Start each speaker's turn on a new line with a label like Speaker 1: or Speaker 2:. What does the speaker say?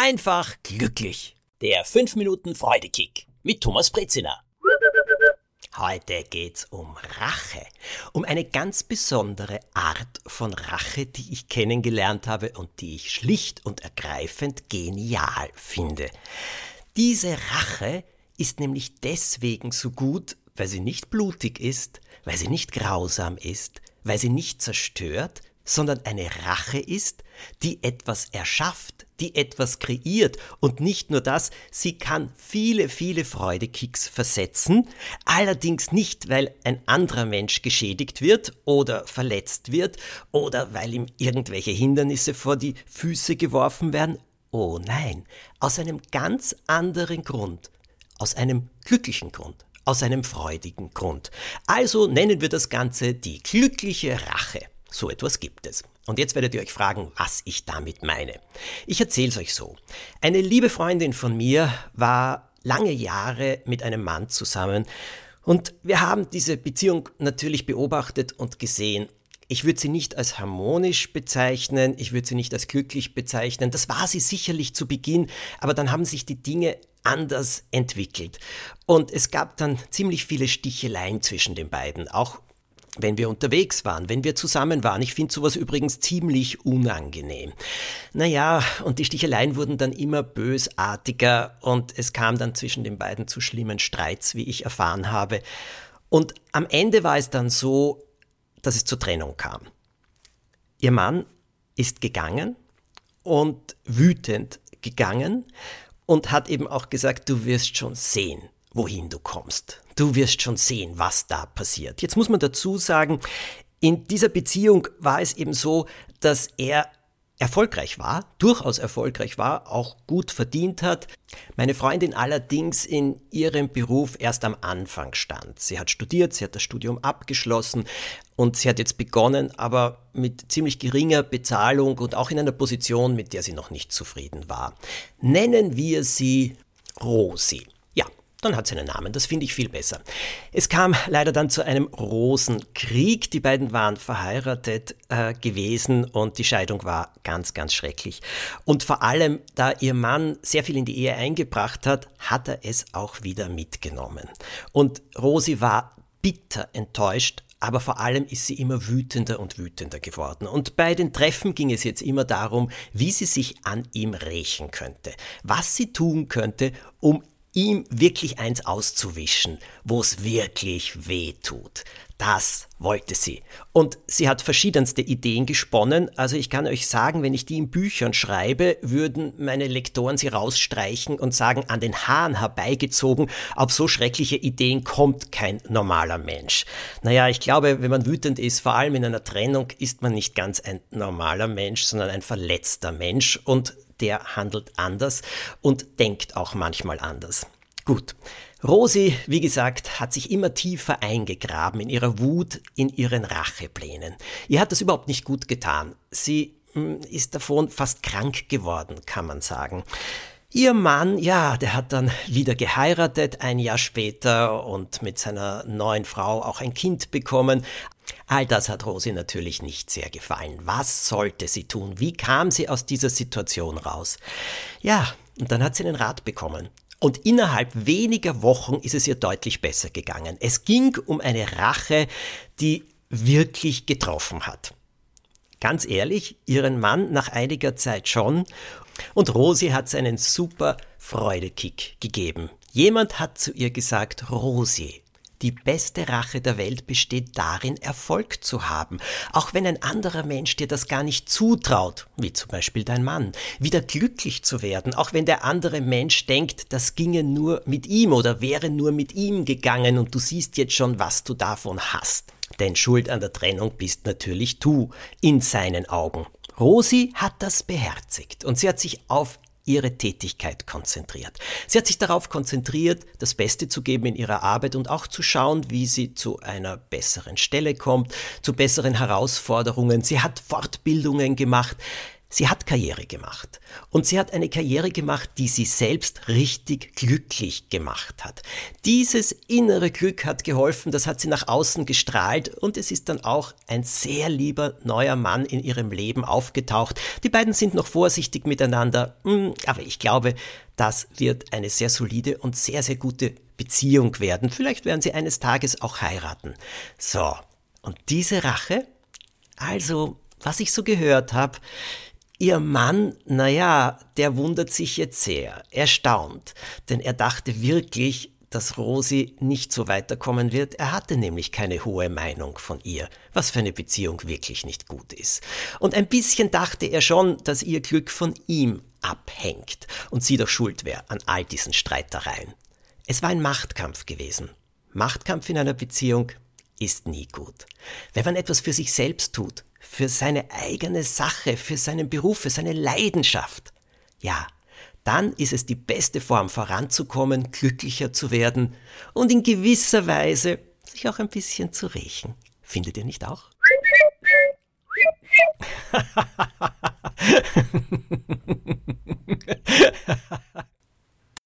Speaker 1: einfach glücklich. Der 5 Minuten Freudekick mit Thomas Brezina. Heute geht's um Rache. Um eine ganz besondere Art von Rache, die ich kennengelernt habe und die ich schlicht und ergreifend genial finde. Diese Rache ist nämlich deswegen so gut, weil sie nicht blutig ist, weil sie nicht grausam ist, weil sie nicht zerstört, sondern eine Rache ist, die etwas erschafft, die etwas kreiert und nicht nur das, sie kann viele, viele Freudekicks versetzen, allerdings nicht, weil ein anderer Mensch geschädigt wird oder verletzt wird oder weil ihm irgendwelche Hindernisse vor die Füße geworfen werden. Oh nein, aus einem ganz anderen Grund, aus einem glücklichen Grund aus einem freudigen Grund. Also nennen wir das Ganze die glückliche Rache. So etwas gibt es. Und jetzt werdet ihr euch fragen, was ich damit meine. Ich erzähle es euch so. Eine liebe Freundin von mir war lange Jahre mit einem Mann zusammen und wir haben diese Beziehung natürlich beobachtet und gesehen. Ich würde sie nicht als harmonisch bezeichnen, ich würde sie nicht als glücklich bezeichnen. Das war sie sicherlich zu Beginn, aber dann haben sich die Dinge anders entwickelt. Und es gab dann ziemlich viele Sticheleien zwischen den beiden, auch wenn wir unterwegs waren, wenn wir zusammen waren. Ich finde sowas übrigens ziemlich unangenehm. Naja, und die Sticheleien wurden dann immer bösartiger und es kam dann zwischen den beiden zu schlimmen Streits, wie ich erfahren habe. Und am Ende war es dann so, dass es zur Trennung kam. Ihr Mann ist gegangen und wütend gegangen und hat eben auch gesagt, du wirst schon sehen, wohin du kommst. Du wirst schon sehen, was da passiert. Jetzt muss man dazu sagen, in dieser Beziehung war es eben so, dass er erfolgreich war, durchaus erfolgreich war, auch gut verdient hat. Meine Freundin allerdings in ihrem Beruf erst am Anfang stand. Sie hat studiert, sie hat das Studium abgeschlossen und sie hat jetzt begonnen, aber mit ziemlich geringer Bezahlung und auch in einer Position, mit der sie noch nicht zufrieden war. Nennen wir sie Rosi. Dann hat sie einen Namen, das finde ich viel besser. Es kam leider dann zu einem Rosenkrieg. Die beiden waren verheiratet äh, gewesen und die Scheidung war ganz, ganz schrecklich. Und vor allem, da ihr Mann sehr viel in die Ehe eingebracht hat, hat er es auch wieder mitgenommen. Und Rosi war bitter enttäuscht, aber vor allem ist sie immer wütender und wütender geworden. Und bei den Treffen ging es jetzt immer darum, wie sie sich an ihm rächen könnte, was sie tun könnte, um ihm wirklich eins auszuwischen, wo es wirklich weh tut. Das wollte sie. Und sie hat verschiedenste Ideen gesponnen. Also ich kann euch sagen, wenn ich die in Büchern schreibe, würden meine Lektoren sie rausstreichen und sagen, an den Haaren herbeigezogen, auf so schreckliche Ideen kommt kein normaler Mensch. Naja, ich glaube, wenn man wütend ist, vor allem in einer Trennung, ist man nicht ganz ein normaler Mensch, sondern ein verletzter Mensch. Und der handelt anders und denkt auch manchmal anders. Gut. Rosi, wie gesagt, hat sich immer tiefer eingegraben in ihrer Wut, in ihren Racheplänen. Ihr hat das überhaupt nicht gut getan. Sie hm, ist davon fast krank geworden, kann man sagen. Ihr Mann, ja, der hat dann wieder geheiratet, ein Jahr später und mit seiner neuen Frau auch ein Kind bekommen. All das hat Rosi natürlich nicht sehr gefallen. Was sollte sie tun? Wie kam sie aus dieser Situation raus? Ja, und dann hat sie einen Rat bekommen. Und innerhalb weniger Wochen ist es ihr deutlich besser gegangen. Es ging um eine Rache, die wirklich getroffen hat. Ganz ehrlich, ihren Mann nach einiger Zeit schon. Und Rosi hat seinen super Freudekick gegeben. Jemand hat zu ihr gesagt, Rosi, die beste Rache der Welt besteht darin, Erfolg zu haben, auch wenn ein anderer Mensch dir das gar nicht zutraut, wie zum Beispiel dein Mann, wieder glücklich zu werden, auch wenn der andere Mensch denkt, das ginge nur mit ihm oder wäre nur mit ihm gegangen und du siehst jetzt schon, was du davon hast. Denn Schuld an der Trennung bist natürlich du, in seinen Augen. Rosi hat das beherzigt und sie hat sich auf ihre Tätigkeit konzentriert. Sie hat sich darauf konzentriert, das Beste zu geben in ihrer Arbeit und auch zu schauen, wie sie zu einer besseren Stelle kommt, zu besseren Herausforderungen. Sie hat Fortbildungen gemacht. Sie hat Karriere gemacht. Und sie hat eine Karriere gemacht, die sie selbst richtig glücklich gemacht hat. Dieses innere Glück hat geholfen, das hat sie nach außen gestrahlt und es ist dann auch ein sehr lieber neuer Mann in ihrem Leben aufgetaucht. Die beiden sind noch vorsichtig miteinander, hm, aber ich glaube, das wird eine sehr solide und sehr, sehr gute Beziehung werden. Vielleicht werden sie eines Tages auch heiraten. So, und diese Rache, also was ich so gehört habe, Ihr Mann, naja, der wundert sich jetzt sehr, erstaunt, denn er dachte wirklich, dass Rosi nicht so weiterkommen wird. Er hatte nämlich keine hohe Meinung von ihr, was für eine Beziehung wirklich nicht gut ist. Und ein bisschen dachte er schon, dass ihr Glück von ihm abhängt und sie doch schuld wäre an all diesen Streitereien. Es war ein Machtkampf gewesen. Machtkampf in einer Beziehung ist nie gut. Wenn man etwas für sich selbst tut, für seine eigene Sache, für seinen Beruf, für seine Leidenschaft, ja, dann ist es die beste Form voranzukommen, glücklicher zu werden und in gewisser Weise sich auch ein bisschen zu rächen. Findet ihr nicht auch?